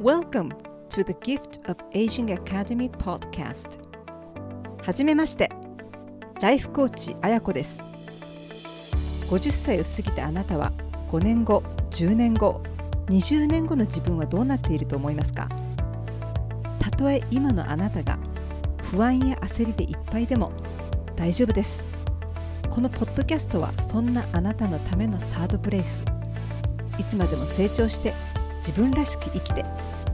Welcome to the Gift of Aging Academy podcast. はじめましてライフコーチあやこです。50歳を過ぎたあなたは5年後10年後20年後の自分はどうなっていると思いますか？たとえ今のあなたが不安や焦りでいっぱいでも大丈夫です。このポッドキャストはそんなあなたのためのサードプレイス。いつまでも成長して自分らしく生きて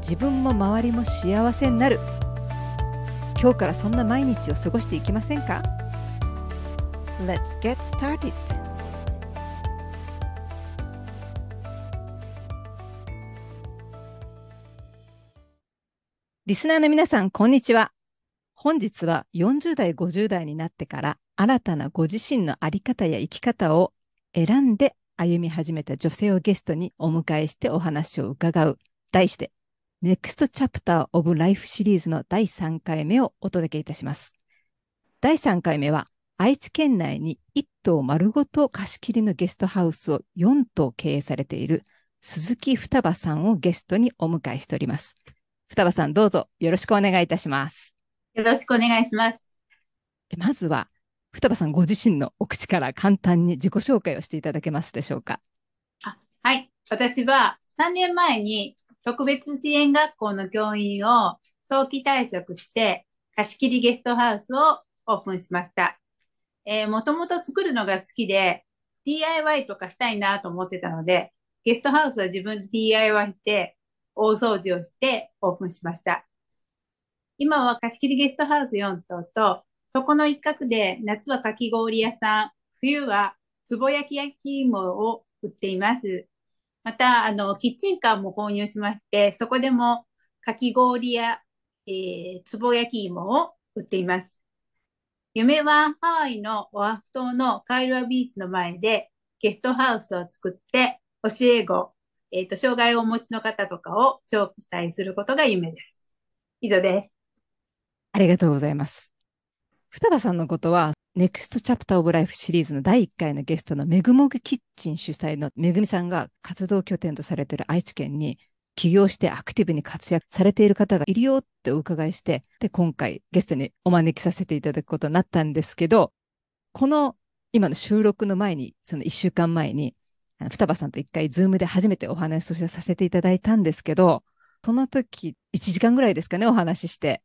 自分も周りも幸せになる今日からそんな毎日を過ごしていきませんか？Let's get started! リスナーの皆さん、こんにちは。本日は40代、50代になってから新たなご自身の在り方や生き方を選んで歩み始めた女性をゲストにお迎えしてお話を伺う。題して、Next Chapter of Life シリーズの第3回目をお届けいたします。第3回目は、愛知県内に1棟丸ごと貸し切りのゲストハウスを4棟経営されている鈴木双葉さんをゲストにお迎えしております。双葉さん、どうぞよろしくお願いいたします。よろしくお願いします。まずは、双葉さんご自身のお口から簡単に自己紹介をしていただけますでしょうか？あはい。私は3年前に特別支援学校の教員を早期退職して貸し切りゲストハウスをオープンしました。えー、もともと作るのが好きで DIY とかしたいなと思ってたので、ゲストハウスは自分で DIY して大掃除をしてオープンしました。今は貸し切りゲストハウス4棟とそこの一角で夏はかき氷屋さん、冬はつぼ焼き焼き芋を売っています。また、あの、キッチンカーも購入しまして、そこでもかき氷や、えー、つぼ焼き芋を売っています。夢はハワイのオアフ島のカイルアビーチの前でゲストハウスを作って教え子、えっ、ー、と、障害をお持ちの方とかを招待することが夢です。以上です。ありがとうございます。二葉さんのことは、 Next Chapter of Life シリーズの第1回のゲストのめぐもぐキッチン主催のめぐみさんが活動拠点とされている愛知県に起業してアクティブに活躍されている方がいるよってお伺いして、で、今回ゲストにお招きさせていただくことになったんですけど、この今の収録の前に、その1週間前に、二葉さんと一回 Zoom で初めてお話をさせていただいたんですけど、その時1時間ぐらいですかね、お話しして。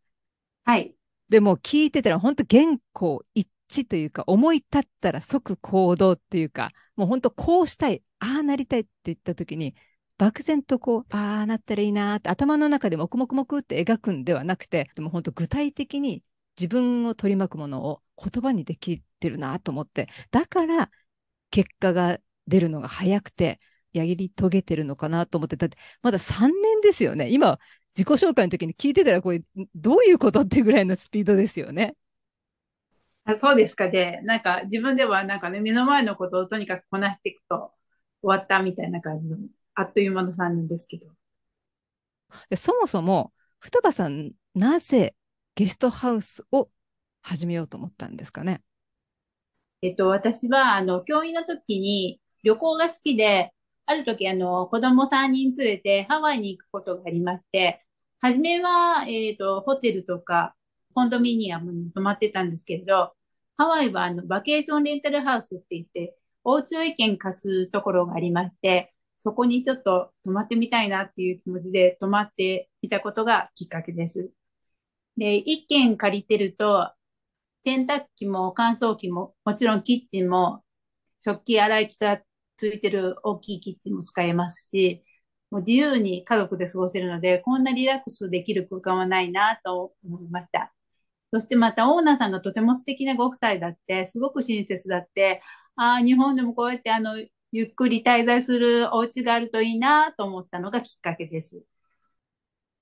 はい。でも聞いてたら本当原稿一致というか思い立ったら即行動っていうかもう本当こうしたいああなりたいって言った時に漠然とこうああなったらいいなって頭の中でもくもくもくって描くんではなくてでも本当具体的に自分を取り巻くものを言葉にできてるなと思ってだから結果が出るのが早くてやり遂げてるのかなと思ってだってまだ3年ですよね今自己紹介の時に聞いてたら、これ、どういうことってぐらいのスピードですよね。あそうですかね。なんか、自分ではなんかね、目の前のことをとにかくこなしていくと終わったみたいな感じの、あっという間の3人ですけど。そもそも、双葉さん、なぜゲストハウスを始めようと思ったんですかね？えっと、私は、あの、教員の時に旅行が好きで、ある時、あの、子供3人連れてハワイに行くことがありまして、初めは、えっ、ー、と、ホテルとか、コンドミニアムに泊まってたんですけれど、ハワイは、あの、バケーションレンタルハウスって言って、お家を一軒貸すところがありまして、そこにちょっと泊まってみたいなっていう気持ちで泊まっていたことがきっかけです。で、一軒借りてると、洗濯機も乾燥機も、もちろんキッチンも、食器洗い機がついてる大きいキッチンも使えますし、もう自由に家族で過ごせるので、こんなリラックスできる空間はないなと思いました。そしてまたオーナーさんのとても素敵なご夫妻だって、すごく親切だって、ああ、日本でもこうやってあの、ゆっくり滞在するお家があるといいなと思ったのがきっかけです。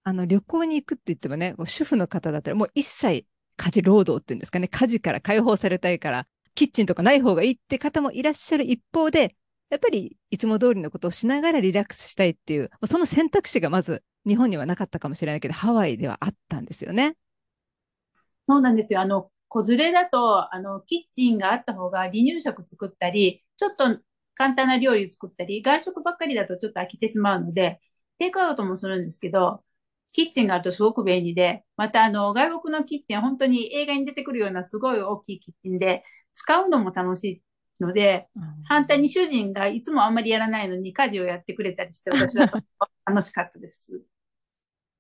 あの、旅行に行くって言ってもね、主婦の方だったらもう一切家事労働っていうんですかね、家事から解放されたいから、キッチンとかない方がいいって方もいらっしゃる一方で、やっぱりいつも通りのことをしながらリラックスしたいっていう、その選択肢がまず日本にはなかったかもしれないけど、ハワイではあったんですよね。そうなんですよ。あの、子連れだと、あの、キッチンがあった方が離乳食作ったり、ちょっと簡単な料理作ったり、外食ばっかりだとちょっと飽きてしまうので、テイクアウトもするんですけど、キッチンがあるとすごく便利で、またあの、外国のキッチンは、本当に映画に出てくるようなすごい大きいキッチンで、使うのも楽しいので、反対に主人がいつもあんまりやらないのに家事をやってくれたりして、私は楽しかったです。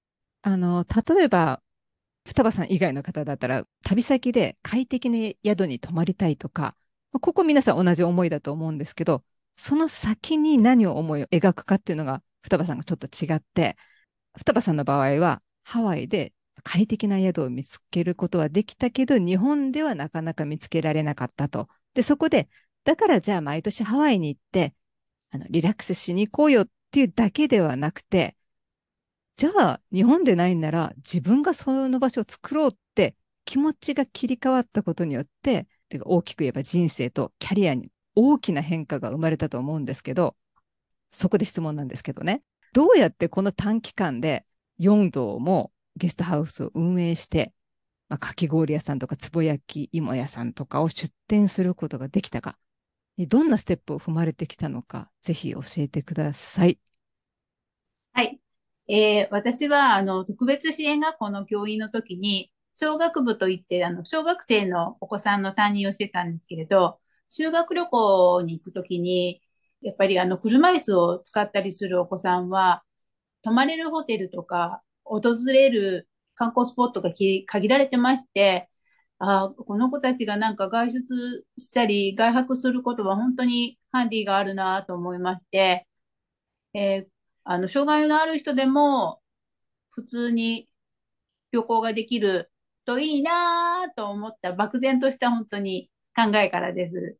あの、例えば、双葉さん以外の方だったら、旅先で快適な宿に泊まりたいとか、ここ皆さん同じ思いだと思うんですけど、その先に何を思い描くかっていうのが、双葉さんがちょっと違って、双葉さんの場合は、ハワイで快適な宿を見つけることはできたけど、日本ではなかなか見つけられなかったと。で、そこで、だからじゃあ毎年ハワイに行って、あの、リラックスしに行こうよっていうだけではなくて、じゃあ日本でないんなら自分がその場所を作ろうって気持ちが切り替わったことによって、てか大きく言えば人生とキャリアに大きな変化が生まれたと思うんですけど、そこで質問なんですけどね。どうやってこの短期間で4棟もゲストハウスを運営して、まあ、かき氷屋さんとかつぼ焼き芋屋さんとかを出店することができたか、どんなステップを踏まれてきたのか、ぜひ教えてください。はい。えー、私は、あの、特別支援学校の教員の時に、小学部といって、あの、小学生のお子さんの担任をしてたんですけれど、修学旅行に行くときに、やっぱりあの、車椅子を使ったりするお子さんは、泊まれるホテルとか、訪れる観光スポットが限られてまして、あこの子たちがなんか外出したり、外泊することは本当にハンディがあるなと思いまして、えー、あの、障害のある人でも、普通に旅行ができるといいなと思った漠然とした本当に考えからです。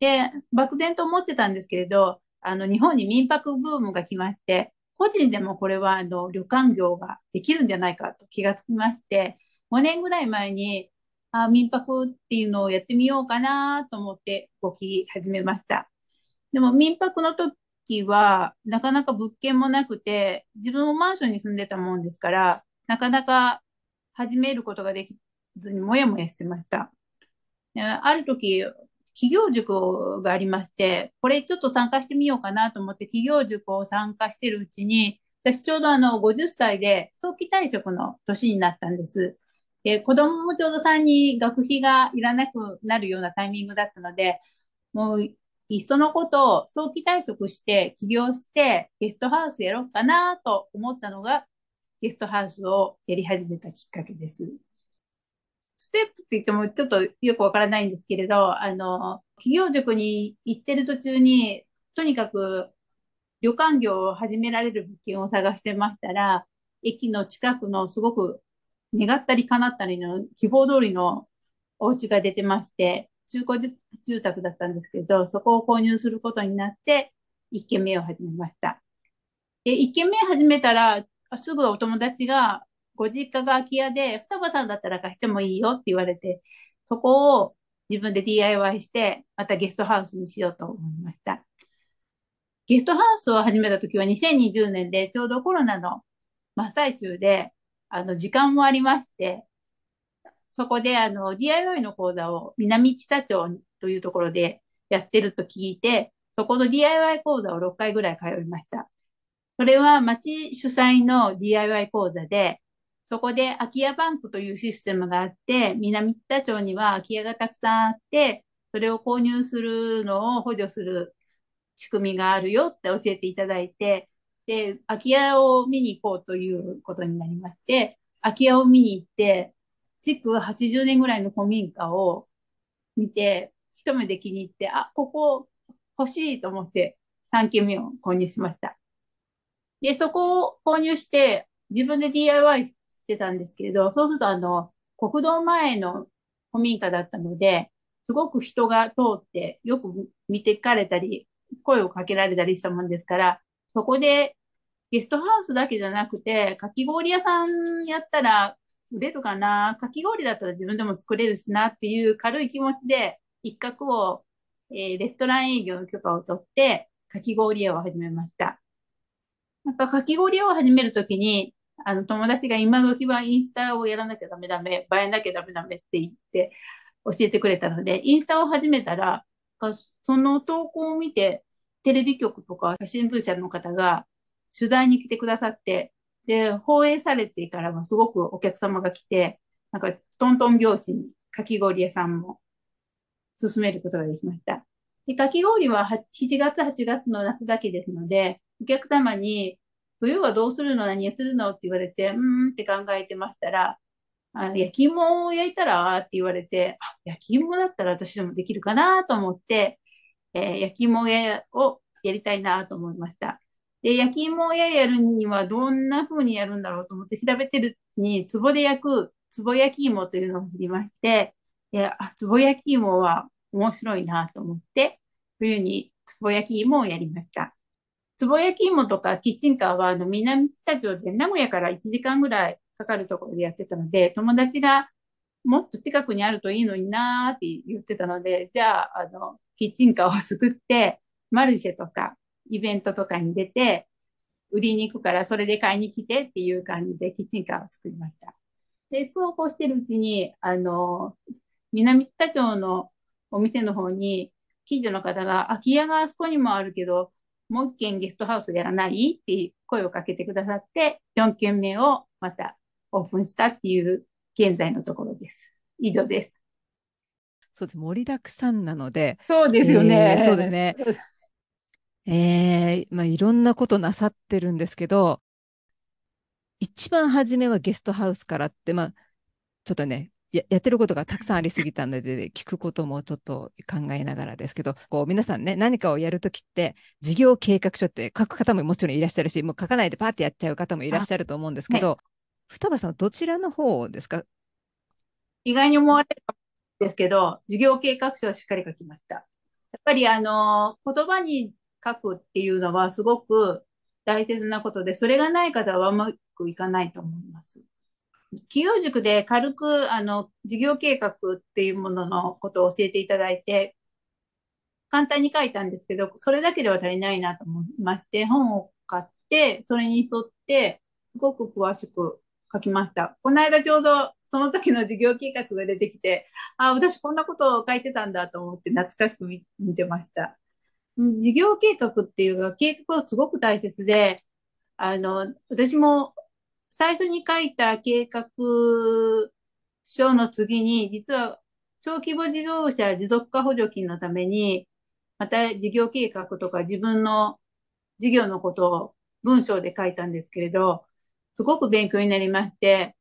で、漠然と思ってたんですけれど、あの、日本に民泊ブームが来まして、個人でもこれは、あの、旅館業ができるんじゃないかと気がつきまして、5年ぐらい前に、あ民泊っていうのをやってみようかなと思って動き始めました。でも民泊の時期は、なかなか物件もなくて、自分もマンションに住んでたもんですから、なかなか始めることができずにもやもやしてました。ある時、企業塾がありまして、これちょっと参加してみようかなと思って企業塾を参加してるうちに、私ちょうどあの50歳で早期退職の年になったんです。で、子供もちょうど3人学費がいらなくなるようなタイミングだったので、もういっそのことを早期退職して起業してゲストハウスやろうかなと思ったのがゲストハウスをやり始めたきっかけです。ステップって言ってもちょっとよくわからないんですけれど、あの、企業塾に行ってる途中に、とにかく旅館業を始められる物件を探してましたら、駅の近くのすごく願ったり叶ったりの希望通りのお家が出てまして、中古住宅だったんですけど、そこを購入することになって、1軒目を始めました。で、1軒目始めたら、すぐお友達が、ご実家が空き家で、双葉さんだったら貸してもいいよって言われて、そこを自分で DIY して、またゲストハウスにしようと思いました。ゲストハウスを始めた時は2020年でちょうどコロナの真っ最中で、あの、時間もありまして、そこであの DIY の講座を南知多町というところでやってると聞いて、そこの DIY 講座を6回ぐらい通いました。それは町主催の DIY 講座で、そこで空き家バンクというシステムがあって、南知多町には空き家がたくさんあって、それを購入するのを補助する仕組みがあるよって教えていただいて、で、空き家を見に行こうということになりまして、空き家を見に行って、築80年ぐらいの古民家を見て、一目で気に入って、あ、ここ欲しいと思って3軒目を購入しました。で、そこを購入して自分で DIY してたんですけれど、そうするとあの、国道前の古民家だったので、すごく人が通ってよく見てかれたり、声をかけられたりしたもんですから、そこでゲストハウスだけじゃなくて、かき氷屋さんやったら売れるかな？かき氷だったら自分でも作れるしなっていう軽い気持ちで、一角を、えー、レストラン営業の許可を取って、かき氷屋を始めました。なんかかき氷屋を始めるときに、あの友達が今時はインスタをやらなきゃダメダメ、映えなきゃダメダメって言って教えてくれたので、インスタを始めたら、その投稿を見て、テレビ局とか新聞社の方が取材に来てくださって、で、放映されてからはすごくお客様が来て、なんかトントン拍子にかき氷屋さんも進めることができました。で、かき氷は7月、8月の夏だけですので、お客様に、冬はどうするの？何をするの？って言われて、うーんって考えてましたら、あ焼き芋を焼いたら？って言われて、あ、焼き芋だったら私でもできるかなと思って、えー、焼き芋をやりたいなと思いました。で、焼き芋屋やるにはどんな風にやるんだろうと思って調べてるに、壺で焼く壺焼き芋というのを知りまして、で、あ、壺焼き芋は面白いなと思って、冬に壺焼き芋をやりました。壺焼き芋とかキッチンカーは、あの、南北町で名古屋から1時間ぐらいかかるところでやってたので、友達がもっと近くにあるといいのになーって言ってたので、じゃあ、あの、キッチンカーを作って、マルシェとか、イベントとかに出て、売りに行くからそれで買いに来てっていう感じでキッチンカーを作りました。で、そうこうしてるうちに、あの、南北町のお店の方に、近所の方が、空き家があそこにもあるけど、もう一軒ゲストハウスやらない？って声をかけてくださって、4軒目をまたオープンしたっていう現在のところです。以上です。そうです。盛りだくさんなので。そうですよね。えー、そうですね。えー、まあ、いろんなことなさってるんですけど、一番初めはゲストハウスからって、まあ、ちょっとね、ややってることがたくさんありすぎたので、聞くこともちょっと考えながらですけど、こう皆さんね、何かをやるときって、事業計画書って書く方ももちろんいらっしゃるし、もう書かないでパーってやっちゃう方もいらっしゃると思うんですけど、双葉さん、どちらの方ですか？意外に思われるんですけど、事業計画書はしっかり書きました。やっぱりあの、言葉に書くっていうのはすごく大切なことで、それがない方はうまくいかないと思います。企業塾で軽く、あの、事業計画っていうもののことを教えていただいて、簡単に書いたんですけど、それだけでは足りないなと思いまして、本を買って、それに沿って、すごく詳しく書きました。この間ちょうどその時の事業計画が出てきて、あ、私こんなことを書いてたんだと思って懐かしく見てました。事業計画っていうのは計画はすごく大切で、あの、私も最初に書いた計画書の次に、実は小規模事業者持続化補助金のために、また事業計画とか自分の事業のことを文章で書いたんですけれど、すごく勉強になりまして、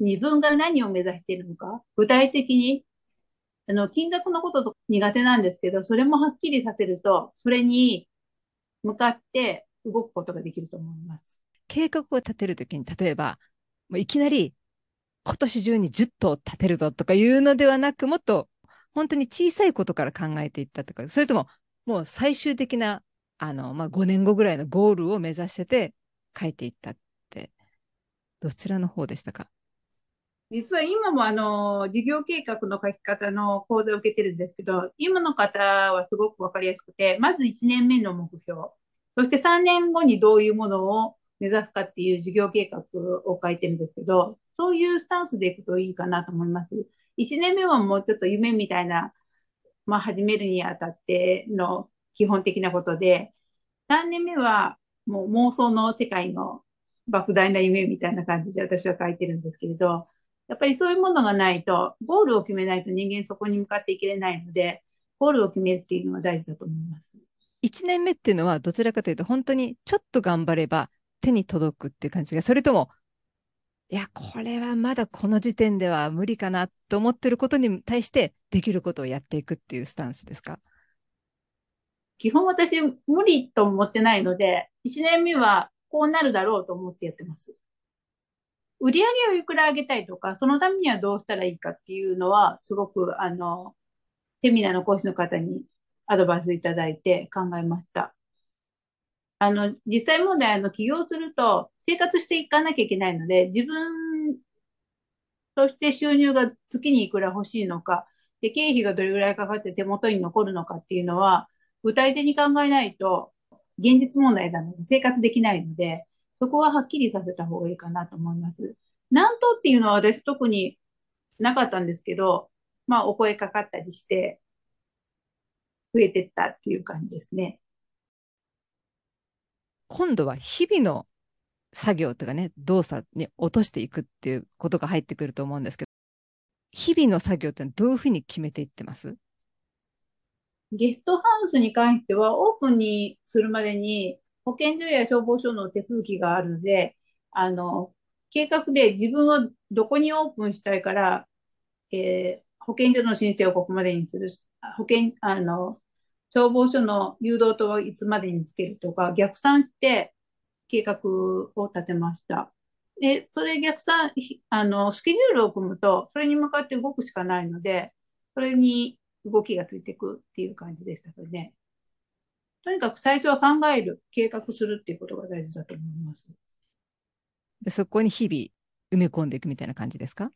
自分が何を目指しているのか、具体的に、あの、金額のことと苦手なんですけど、それもはっきりさせると、それに向かって動くことができると思います。計画を立てるときに、例えば、もういきなり今年中に10頭立てるぞとかいうのではなく、もっと本当に小さいことから考えていったとか、それとももう最終的なあの、まあ、5年後ぐらいのゴールを目指してて書いていったって、どちらの方でしたか？実は今もあの、事業計画の書き方の講座を受けてるんですけど、今の方はすごくわかりやすくて、まず1年目の目標、そして3年後にどういうものを目指すかっていう事業計画を書いてるんですけど、そういうスタンスでいくといいかなと思います。1年目はもうちょっと夢みたいな、まあ始めるにあたっての基本的なことで、3年目はもう妄想の世界の莫大な夢みたいな感じで私は書いてるんですけれど、やっぱりそういうものがないと、ゴールを決めないと人間そこに向かっていけれないので、ゴールを決めるっていうのは大事だと思います。1年目っていうのはどちらかというと、本当にちょっと頑張れば手に届くっていう感じが、それとも、いや、これはまだこの時点では無理かなと思ってることに対してできることをやっていくっていうスタンスですか？基本私無理と思ってないので、1年目はこうなるだろうと思ってやってます。売り上げをいくら上げたいとか、そのためにはどうしたらいいかっていうのは、すごく、あの、セミナーの講師の方にアドバイスいただいて考えました。あの、実際問題、あの、起業すると生活していかなきゃいけないので、自分として収入が月にいくら欲しいのか、で、経費がどれぐらいかかって手元に残るのかっていうのは、具体的に考えないと、現実問題なので生活できないので、そこははっきりさせた方がいいかなと思います。なんとっていうのは私特になかったんですけど、まあお声かかったりして、増えてったっていう感じですね。今度は日々の作業とかね、動作に落としていくっていうことが入ってくると思うんですけど、日々の作業ってどういうふうに決めていってます？ゲストハウスに関しては、オープンにするまでに、保健所や消防署の手続きがあるので、あの、計画で自分はどこにオープンしたいから、えー、保健所の申請をここまでにする、保健、あの、消防署の誘導灯はいつまでにつけるとか、逆算して計画を立てました。で、それ逆算、あの、スケジュールを組むと、それに向かって動くしかないので、それに動きがついていくっていう感じでしたね。とにかく最初は考える、計画するっていうことが大事だと思います。でそこに日々埋め込んでいくみたいな感じですか？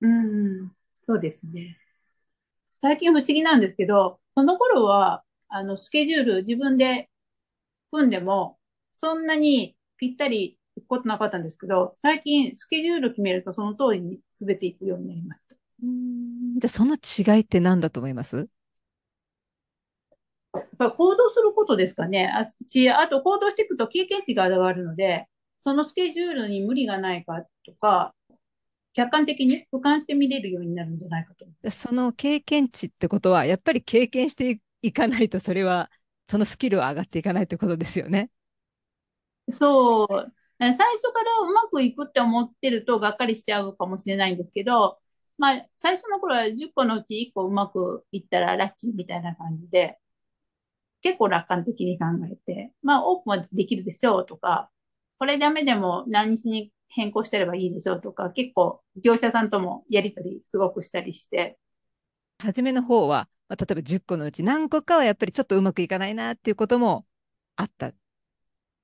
うん、そうですね。最近不思議なんですけど、その頃は、あの、スケジュール自分で組んでも、そんなにぴったり行くことなかったんですけど、最近スケジュール決めるとその通りに全ていくようになりました。うんで、その違いって何だと思います？やっぱ行動することですかね。あし、あと行動していくと経験値が上がるので、そのスケジュールに無理がないかとか、客観的に俯瞰して見れるようになるんじゃないかと思その経験値ってことは、やっぱり経験していかないと、それは、そのスキルは上がっていかないってことですよね。そう。最初からうまくいくって思ってるとがっかりしちゃうかもしれないんですけど、まあ、最初の頃は10個のうち1個うまくいったらラッキーみたいな感じで、結構楽観的に考えて、まあ、オープンはできるでしょうとか、これダメでも何日に変更してればいいでしょうとか、結構業者さんともやりとりすごくしたりして。初めの方は、まあ、例えば10個のうち何個かはやっぱりちょっとうまくいかないなっていうこともあった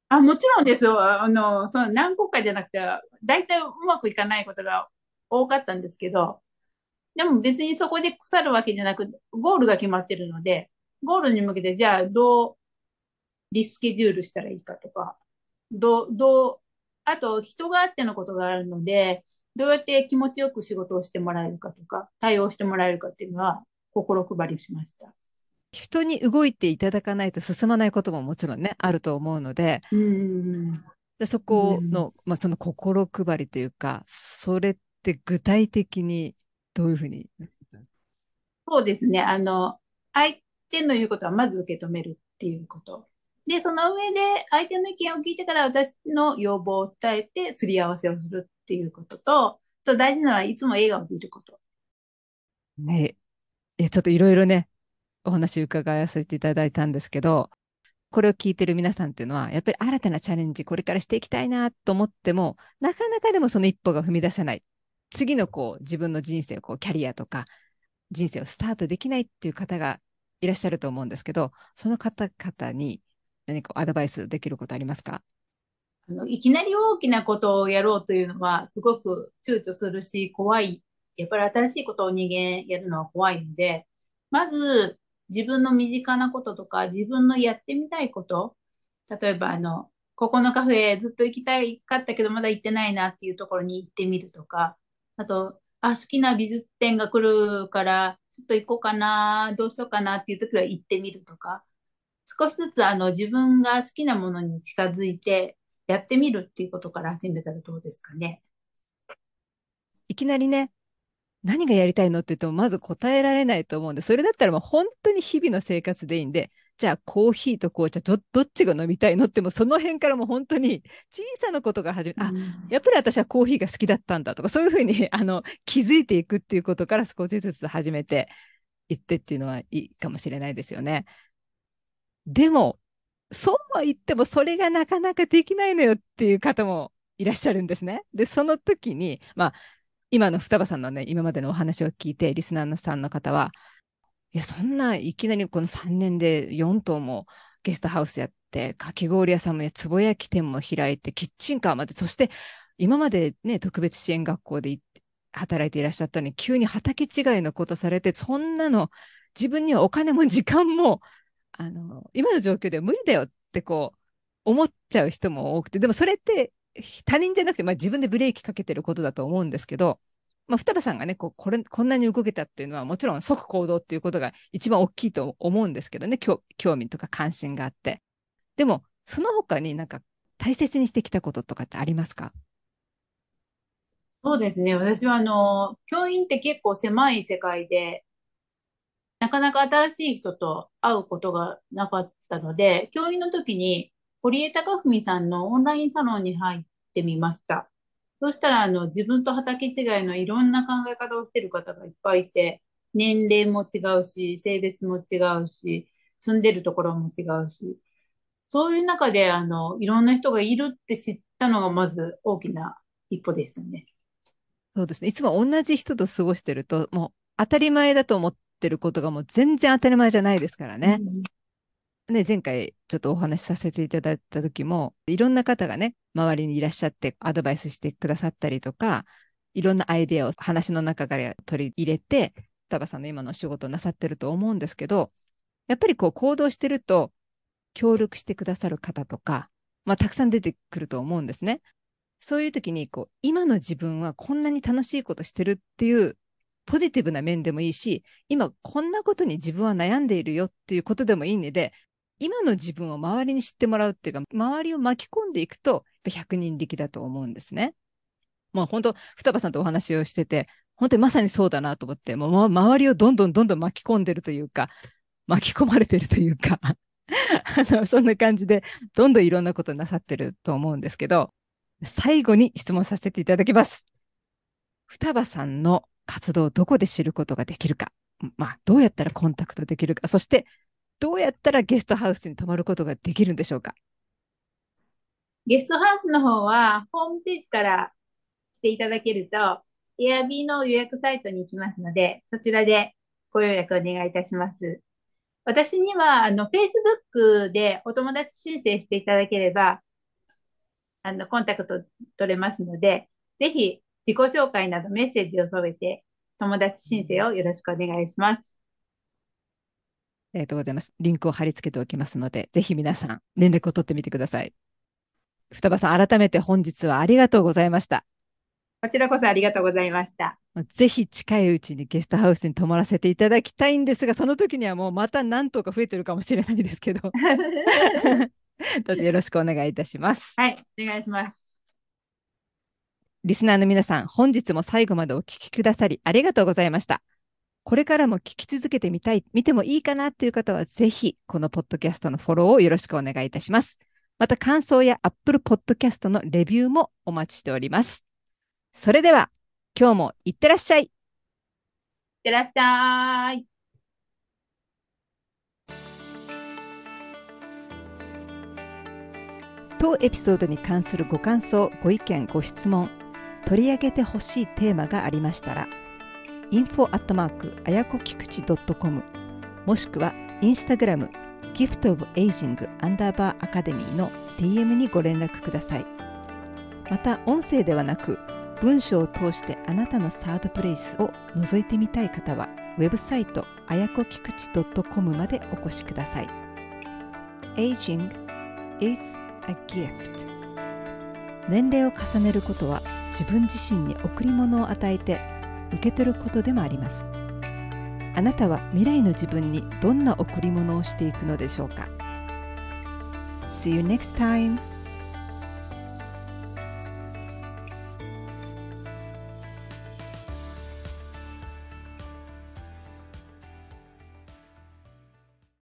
あ、もちろんですよ。あの、その何個かじゃなくて、大体うまくいかないことが多かったんですけど、でも別にそこで腐るわけじゃなく、ゴールが決まってるので、ゴールに向けて、じゃあどうリスケジュールしたらいいかとか、どう、どう、あと人があってのことがあるので、どうやって気持ちよく仕事をしてもらえるかとか、対応してもらえるかっていうのは心配りしました。人に動いていただかないと進まないことももちろんね、あると思うので、うんでそこの、まあ、その心配りというか、それって具体的にどういうふうに？そうですね。あの、相手の言うことはまず受け止めるっていうこと。で、その上で相手の意見を聞いてから私の要望を伝えてすり合わせをするっていうことと、と大事なのはいつも笑顔でいること。ねえ、ちょっといろいろね、お話伺わせていただいたんですけど、これを聞いてる皆さんっていうのは、やっぱり新たなチャレンジ、これからしていきたいなと思っても、なかなかでもその一歩が踏み出せない。次のこう自分の人生をこうキャリアとか人生をスタートできないっていう方がいらっしゃると思うんですけど、その方々に何かアドバイスできることありますか？あのいきなり大きなことをやろうというのはすごく躊躇するし怖い。やっぱり新しいことを人間やるのは怖いので、まず自分の身近なこととか、自分のやってみたいこと、例えばあの、ここのカフェずっと行きたいかったけどまだ行ってないなっていうところに行ってみるとか、あと、あ、好きな美術展が来るから、ちょっと行こうかな、どうしようかなっていう時は行ってみるとか、少しずつあの自分が好きなものに近づいてやってみるっていうことから始めたらどうですかね。いきなりね、何がやりたいのって言っても、まず答えられないと思うんで、それだったらもう本当に日々の生活でいいんで、じゃあコーヒーと紅茶ど、どっちが飲みたいのってもその辺からも本当に 小さなことが始め、あ、やっぱり私はコーヒーが好きだったんだとか、そういうふうにあの気づいていくっていうことから少しずつ始めていってっていうのはいいかもしれないですよね。でも、そうは言ってもそれがなかなかできないのよっていう方もいらっしゃるんですね。で、その時に、まあ、今の双葉さんのね、今までのお話を聞いて、リスナーさんの方は、いや、そんないきなりこの3年で4棟もゲストハウスやって、かき氷屋さんもや、つぼ焼き店も開いて、キッチンカーまで、そして今までね、特別支援学校で働いていらっしゃったのに、急に畑違いのことされて、そんなの自分にはお金も時間も、あの、今の状況では無理だよってこう、思っちゃう人も多くて、でもそれって他人じゃなくて、まあ、自分でブレーキかけてることだと思うんですけど、まあ、双葉さんがねこうこれ、こんなに動けたっていうのは、もちろん即行動っていうことが一番大きいと思うんですけどね、興味とか関心があって。でも、その他になんか大切にしてきたこととかってありますか？そうですね。私は、あの、教員って結構狭い世界で、なかなか新しい人と会うことがなかったので、教員の時に、堀江貴文さんのオンラインサロンに入ってみました。そしたら、あの、自分と畑違いのいろんな考え方をしている方がいっぱいいて、年齢も違うし、性別も違うし、住んでるところも違うし、そういう中で、あの、いろんな人がいるって知ったのが、まず大きな一歩ですよね。そうですね。いつも同じ人と過ごしてると、もう当たり前だと思ってることがもう全然当たり前じゃないですからね。うん、ね、前回ちょっとお話しさせていただいた時も、いろんな方がね、周りにいらっしゃってアドバイスしてくださったりとか、いろんなアイデアを話の中から取り入れて、双葉さんの今の仕事をなさってると思うんですけど、やっぱりこう行動してると、協力してくださる方とか、まあ、たくさん出てくると思うんですね。そういう時にこう今の自分はこんなに楽しいことしてるっていうポジティブな面でもいいし今こんなことに自分は悩んでいるよっていうことでもいいので今の自分を周りに知ってもらうっていうか周りを巻き込んでいくと100人力だと思うんですね。もう本当双葉さんとお話をしてて本当にまさにそうだなと思ってもう周りをどんどんどんどん巻き込んでるというか巻き込まれてるというか あのそんな感じでどんどんいろんなことなさってると思うんですけど最後に質問させていただきます。双葉さんの活動をどこで知ることができるか、まあ、どうやったらコンタクトできるか、そしてどうやったらゲストハウスに泊まることができるんでしょうか？ゲストハウスの方は、ホームページからしていただけると、エアビーの予約サイトに行きますので、そちらでご予約お願いいたします。私には、あの、Facebook でお友達申請していただければ、あの、コンタクト取れますので、ぜひ自己紹介などメッセージを添えて、友達申請をよろしくお願いします。ありがとうございます。リンクを貼り付けておきますので、ぜひ皆さん、連絡を取ってみてください。双葉さん、改めて本日はありがとうございました。こちらこそありがとうございました。ぜひ近いうちにゲストハウスに泊まらせていただきたいんですが、その時にはもうまた何とか増えてるかもしれないですけど。どうぞよろしくお願いいたします。はい、お願いします。リスナーの皆さん、本日も最後までお聞きくださりありがとうございました。これからも聞き続けてみたい、見てもいいかなという方は、ぜひ、このポッドキャストのフォローをよろしくお願いいたします。また、感想や Apple Podcast のレビューもお待ちしております。それでは、今日もいってらっしゃい。いってらっしゃい。当エピソードに関するご感想、ご意見、ご質問、取り上げてほしいテーマがありましたら、info アットマークあやこきくち .com もしくはインスタグラムギフトオブエイジングアンダーバーアカデミーの DM にご連絡ください。また音声ではなく文章を通してあなたのサードプレイスを覗いてみたい方はウェブサイトあやこきくち .com までお越しください。Aging is a gift 年齢を重ねることは自分自身に贈り物を与えて受け取ることでもありますあなたは未来の自分にどんな贈り物をしていくのでしょうか？See you next time!